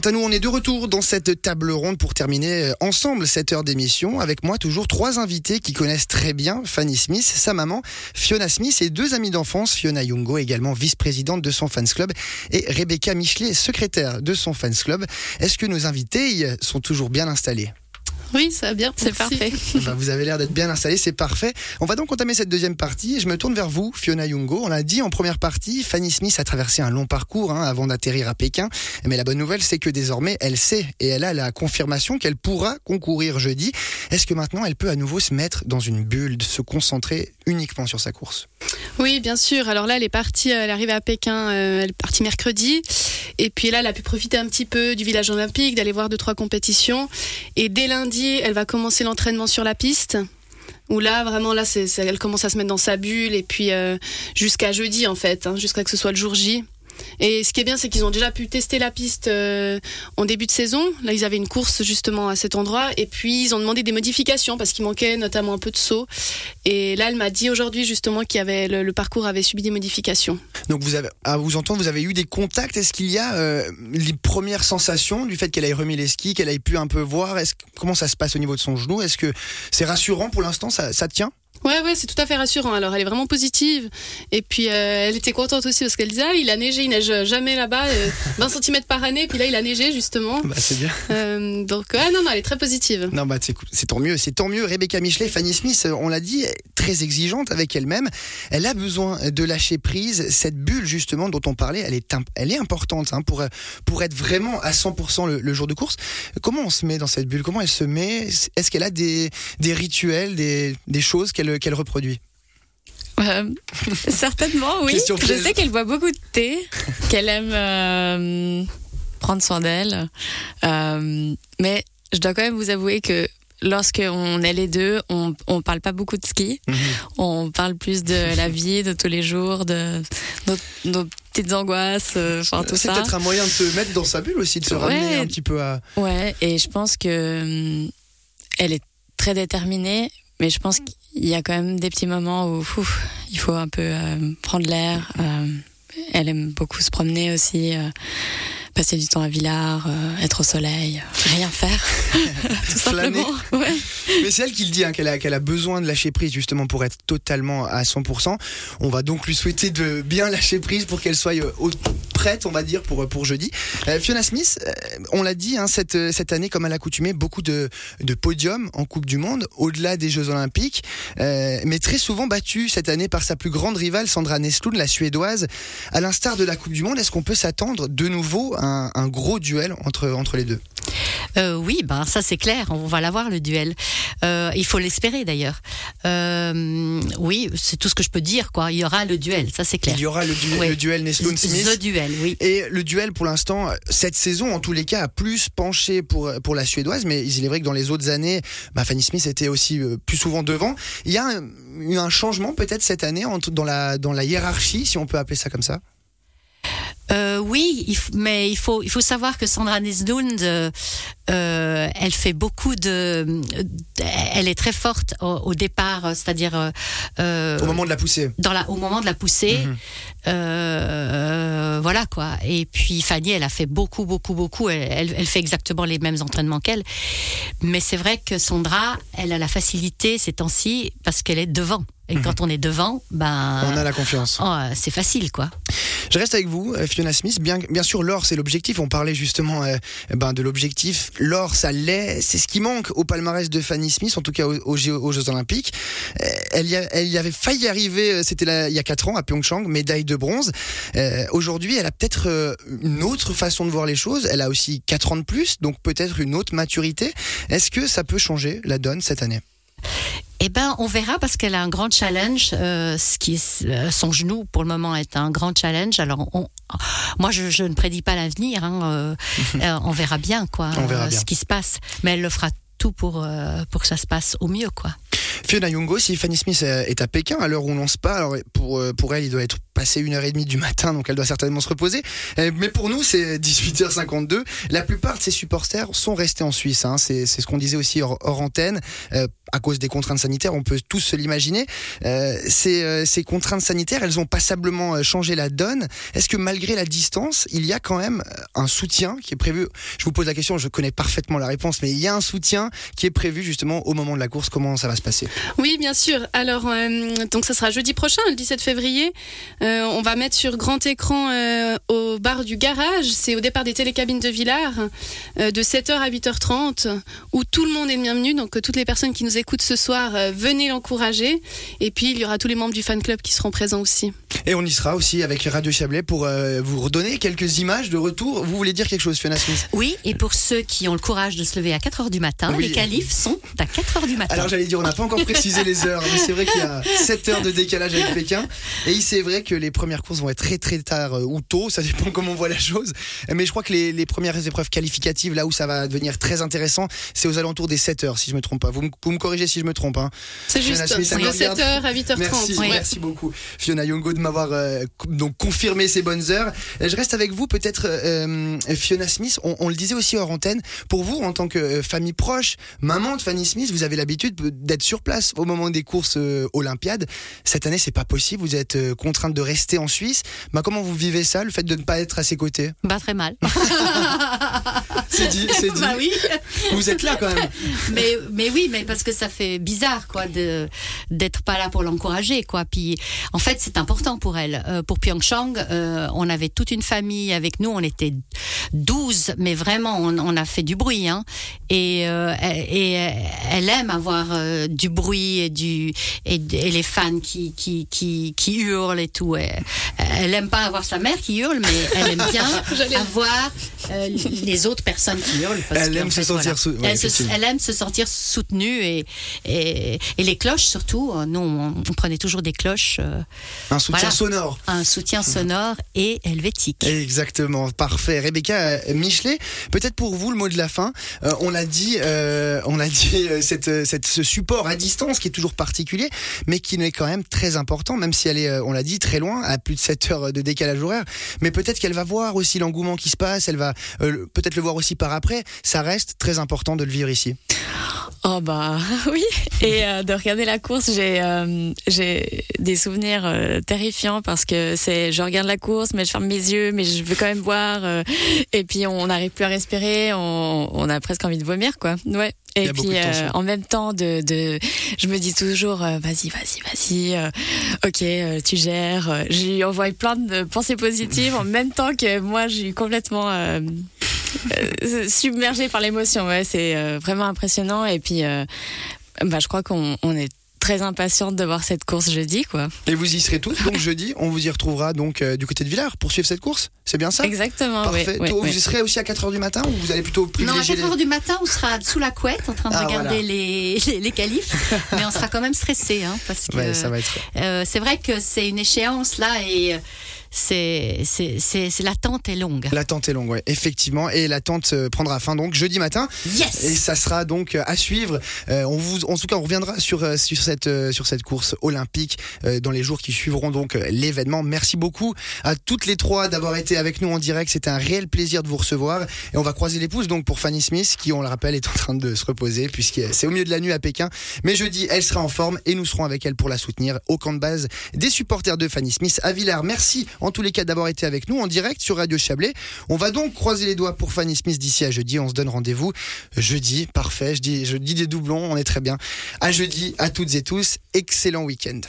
Quant à nous, on est de retour dans cette table ronde pour terminer euh, ensemble cette heure d'émission. Avec moi, toujours trois invités qui connaissent très bien Fanny Smith, sa maman, Fiona Smith et deux amis d'enfance, Fiona Youngo, également vice-présidente de son fans club, et Rebecca Michelet, secrétaire de son fans club. Est-ce que nos invités sont toujours bien installés? Oui, ça va bien, c'est parfait. Ben, vous avez l'air d'être bien installé, c'est parfait. On va donc entamer cette deuxième partie et je me tourne vers vous, Fiona Youngo. On l'a dit en première partie, Fanny Smith a traversé un long parcours hein, avant d'atterrir à Pékin. Mais la bonne nouvelle, c'est que désormais, elle sait et elle a la confirmation qu'elle pourra concourir jeudi. Est-ce que maintenant, elle peut à nouveau se mettre dans une bulle, se concentrer uniquement sur sa course? Oui, bien sûr. Alors là, elle est partie, elle est arrivée à Pékin, euh, elle est partie mercredi. Et puis là, elle a pu profiter un petit peu du village olympique, d'aller voir deux, trois compétitions. Et dès lundi, elle va commencer l'entraînement sur la piste. Où là vraiment là c'est, elle commence à se mettre dans sa bulle et puis euh, jusqu'à jeudi en fait hein, jusqu'à que ce soit le jour J et ce qui est bien, c'est qu'ils ont déjà pu tester la piste euh, en début de saison. Là, ils avaient une course justement à cet endroit. Et puis, ils ont demandé des modifications parce qu'il manquait notamment un peu de saut. Et là, elle m'a dit aujourd'hui justement qu'il avait le, parcours avait subi des modifications. Donc, vous avez, à vous entendre, vous avez eu des contacts. Est-ce qu'il y a euh, les premières sensations du fait qu'elle ait remis les skis, qu'elle ait pu un peu voir? Comment ça se passe au niveau de son genou? Est-ce que c'est rassurant pour l'instant? Ça tient? Ouais, ouais, c'est tout à fait rassurant. Alors, elle est vraiment positive. Et puis, euh, elle était contente aussi parce qu'elle disait, ah, il a neigé, il neige jamais là-bas, 20 euh, cm par année. Puis là, il a neigé, justement. Bah, c'est bien. Euh, donc, ouais, non, non, elle est très positive. Non, bah, c'est tant mieux, c'est tant mieux. Rebecca Michelet, Fanny Smith, on l'a dit, très exigeante avec elle-même. Elle a besoin de lâcher prise. Cette bulle, justement, dont on parlait, elle est, elle est importante hein, pour, pour être vraiment à 100% le, jour de course. Comment on se met dans cette bulle? Comment elle se met? Est-ce qu'elle a des, des rituels, des, des choses qu'elle qu'elle reproduit euh, certainement, oui. Je sais qu'elle boit beaucoup de thé, qu'elle aime euh, prendre soin d'elle. Euh, mais je dois quand même vous avouer que lorsqu'on est les deux, on ne parle pas beaucoup de ski. Mhm. On parle plus de la vie de tous les jours, de nos, petites angoisses, enfin tout ça. C'est peut-être un moyen de se mettre dans sa bulle aussi, de se ramener un petit peu à. Ouais, et je pense que elle est très déterminée, mais je pense qu'il y a quand même des petits moments où il faut un peu euh, prendre l'air. Euh, elle aime beaucoup se promener aussi. Euh, passer du temps à Villars, être au soleil, rien faire, tout simplement. Mais c'est elle qui le dit, hein, qu'elle a, qu'elle a besoin de lâcher prise justement pour être totalement à 100%. On va donc lui souhaiter de bien lâcher prise pour qu'elle soit au prête, on va dire, pour, pour jeudi. Euh, Fiona Smith, euh, on l'a dit, hein, cette, cette année, comme à l'accoutumée, beaucoup de, de podiums en Coupe du Monde, au-delà des Jeux Olympiques, euh, mais très souvent battue cette année par sa plus grande rivale, Sandra Nestlund, la Suédoise. À l'instar de la Coupe du Monde, est-ce qu'on peut s'attendre de nouveau à un, un gros duel entre, entre les deux? Euh, oui, ben ça c'est clair, on va l'avoir le duel. Euh, il faut l'espérer d'ailleurs. Euh, oui, c'est tout ce que je peux dire quoi. Il y aura le duel, ça c'est clair. Il y aura le, duel, le duel Nesloun Smith. Le duel, Et le duel pour l'instant, cette saison en tous les cas a plus penché pour pour la suédoise, mais il est vrai que dans les autres années, bah, Fanny Smith était aussi plus souvent devant. Il y a eu un changement peut-être cette année dans la dans la hiérarchie, si on peut appeler ça comme ça? Euh, oui, mais il faut il faut savoir que Sandra Nislund, euh, euh, elle fait beaucoup de, elle est très forte au, départ, c'est-à-dire au moment de la poussée. Dans la, au moment de la poussée, mhm. voilà quoi. Et puis Fanny, elle a fait beaucoup beaucoup beaucoup. Elle, elle fait exactement les mêmes entraînements qu'elle. Mais c'est vrai que Sandra, elle a la facilité ces temps-ci parce qu'elle est devant. Et mhm. quand on est devant, ben. On a la confiance. Oh, c'est facile, quoi. Je reste avec vous, euh, Fiona Smith. Bien, bien sûr, l'or, c'est l'objectif. On parlait justement euh, ben, de l'objectif. L'or, ça l'est. C'est ce qui manque au palmarès de Fanny Smith, en tout cas aux, Jeux Olympiques. Euh, elle y, avait failli arriver, c'était il y a 4 ans à Pyeongchang, médaille de bronze. Aujourd'hui, elle a peut-être une autre façon de voir les choses. Elle a aussi 4 ans de plus, donc peut-être une autre maturité. Est-ce que ça peut changer la donne cette année? Eh ben, on verra parce qu'elle a un grand challenge. Euh, ce qui est, euh, son genou, pour le moment, est un grand challenge. Alors, on, moi, je, je, ne prédis pas l'avenir. Hein, euh, euh on verra bien, quoi, on verra bien. ce qui se passe. Mais elle le fera tout pour pour que ça se passe au mieux, quoi. Fiona Yungo, si Fanny Smith est à Pékin à l'heure où on lance pas, alors pour, pour elle, il doit être passé une heure et demie du matin, donc elle doit certainement se reposer. Mais pour nous, c'est 18h52. La plupart de ses supporters sont restés en Suisse. Hein. C'est ce qu'on disait aussi hors, antenne à cause des contraintes sanitaires, on peut tous se l'imaginer. Euh, ces, euh, contraintes sanitaires, elles ont passablement euh, changé la donne. Est-ce que malgré la distance, il y a quand même euh, un soutien qui est prévu? Je vous pose la question, je connais parfaitement la réponse, mais il y a un soutien qui est prévu justement au moment de la course. Comment ça va se passer? Oui, bien sûr. Alors, donc ça sera jeudi prochain, le 17 février. on va mettre sur grand écran au bar du garage, c'est au départ des télécabines de Villars, de 7h à 8h30, où tout le monde est bienvenu, donc toutes les personnes qui nous écoute ce soir, euh, venez l'encourager. Et puis, il y aura tous les membres du fan club qui seront présents aussi. Et on y sera aussi avec Radio Chablais pour euh, vous redonner quelques images de retour. Vous voulez dire quelque chose, Fiona Smith? Oui, et pour ceux qui ont le courage de se lever à 4h du matin, les qualifs sont à 4h du matin. Alors j'allais dire, on n'a pas encore précisé les heures, mais c'est vrai qu'il y a 7 heures de décalage avec Pékin. Et c'est vrai que les premières courses vont être très très tard euh, ou tôt, ça dépend comment on voit la chose. Mais je crois que les, premières épreuves qualificatives, là où ça va devenir très intéressant, c'est aux alentours des 7 heures, si je me trompe pas. Vous me, vous me corrigez si je me trompe. Hein. C'est juste, c'est de 7h à 8h30. Merci, merci beaucoup, Fiona Yongo, de m'avoir euh, donc confirmé ces bonnes heures. Je reste avec vous, peut-être euh, Fiona Smith. On, le disait aussi hors antenne. Pour vous, en tant que euh, famille proche, maman de Fanny Smith, vous avez l'habitude d'être sur place au moment des courses olympiades. Cette année, c'est pas possible. Vous êtes contrainte de rester en Suisse. Bah, comment vous vivez ça, le fait de ne pas être à ses côtés? Bah très mal. c'est dit, c'est dit. Bah oui. Vous êtes là quand même. Mais, mais oui, mais parce que ça fait bizarre, quoi, de d'être pas là pour l'encourager, quoi. Puis, en fait, c'est important pour elle. Euh, pour Pyeongchang, euh, on avait toute une famille avec nous. On était 12, mais vraiment, on, a fait du bruit, hein. Et, euh, et elle aime avoir du bruit et du et, les fans qui qui qui, qui hurlent et tout. Elle, elle aime pas avoir sa mère qui hurle, mais elle aime bien avoir les autres personnes qui hurlent. elle aime se sentir elle, aime se sentir soutenue et, et, les cloches surtout. Nous, on, prenait toujours des cloches. Euh, un soutien sonore. Un soutien sonore et helvétique. Exactement, parfait. Rebecca euh, Michelet, peut-être pour vous le mot de la fin. Euh, on a dit, on a dit cette, cette, ce support à distance qui est toujours particulier, mais qui est quand même très important, même si elle est, on l'a dit, très loin, à plus de 7 heures de décalage horaire. Mais peut-être qu'elle va voir aussi l'engouement qui se passe. Elle va peut-être le voir aussi par après. Ça reste très important de le vivre ici. Oh bah oui, et euh, de regarder la course, j'ai euh, j'ai des souvenirs euh, terrifiants parce que c'est je regarde la course, mais je ferme mes yeux, mais je veux quand même voir, et puis on n'arrive plus à respirer, on, on, a presque envie de vomir quoi. Ouais. Et puis en même temps de, de je me dis toujours vas-y vas-y vas-y, ok tu gères. Je lui envoie plein de pensées positives en même temps que moi je suis complètement euh, submergé par l'émotion. Ouais, c'est euh, vraiment impressionnant. Et puis, euh, bah, je crois qu'on est très impatiente de voir cette course jeudi quoi. Et vous y serez tous donc jeudi, on vous y retrouvera donc du côté de Villars pour suivre cette course. C'est bien ça? Exactement. Parfait. vous y serez aussi à 4h du matin ou vous allez plutôt privilégier Non, à 4h du matin, on sera sous la couette en train de ah, regarder les, les, qualifs, mais on sera quand même stressé hein, parce que c'est vrai que c'est une échéance là et c'est c'est l'attente est longue. L'attente est longue, ouais, effectivement, et l'attente euh, prendra fin donc jeudi matin. Yes. Et ça sera donc euh, à suivre. Euh, on vous, en tout cas, on reviendra sur sur cette sur cette course olympique dans les jours qui suivront donc l'événement. Merci beaucoup à toutes les trois d'avoir été avec nous en direct. C'était un réel plaisir de vous recevoir. Et on va croiser les pouces donc pour Fanny Smith, qui on le rappelle est en train de se reposer puisque c'est au milieu de la nuit à Pékin. Mais jeudi, elle sera en forme et nous serons avec elle pour la soutenir au camp de base des supporters de Fanny Smith à Villars. Merci en tous les cas d'avoir été avec nous en direct sur Radio Chablais. On va donc croiser les doigts pour Fanny Smith d'ici à jeudi. On se donne rendez-vous jeudi. Parfait. Je dis, je dis des doublons. On est très bien. À jeudi, à toutes et tous. Excellent week-end.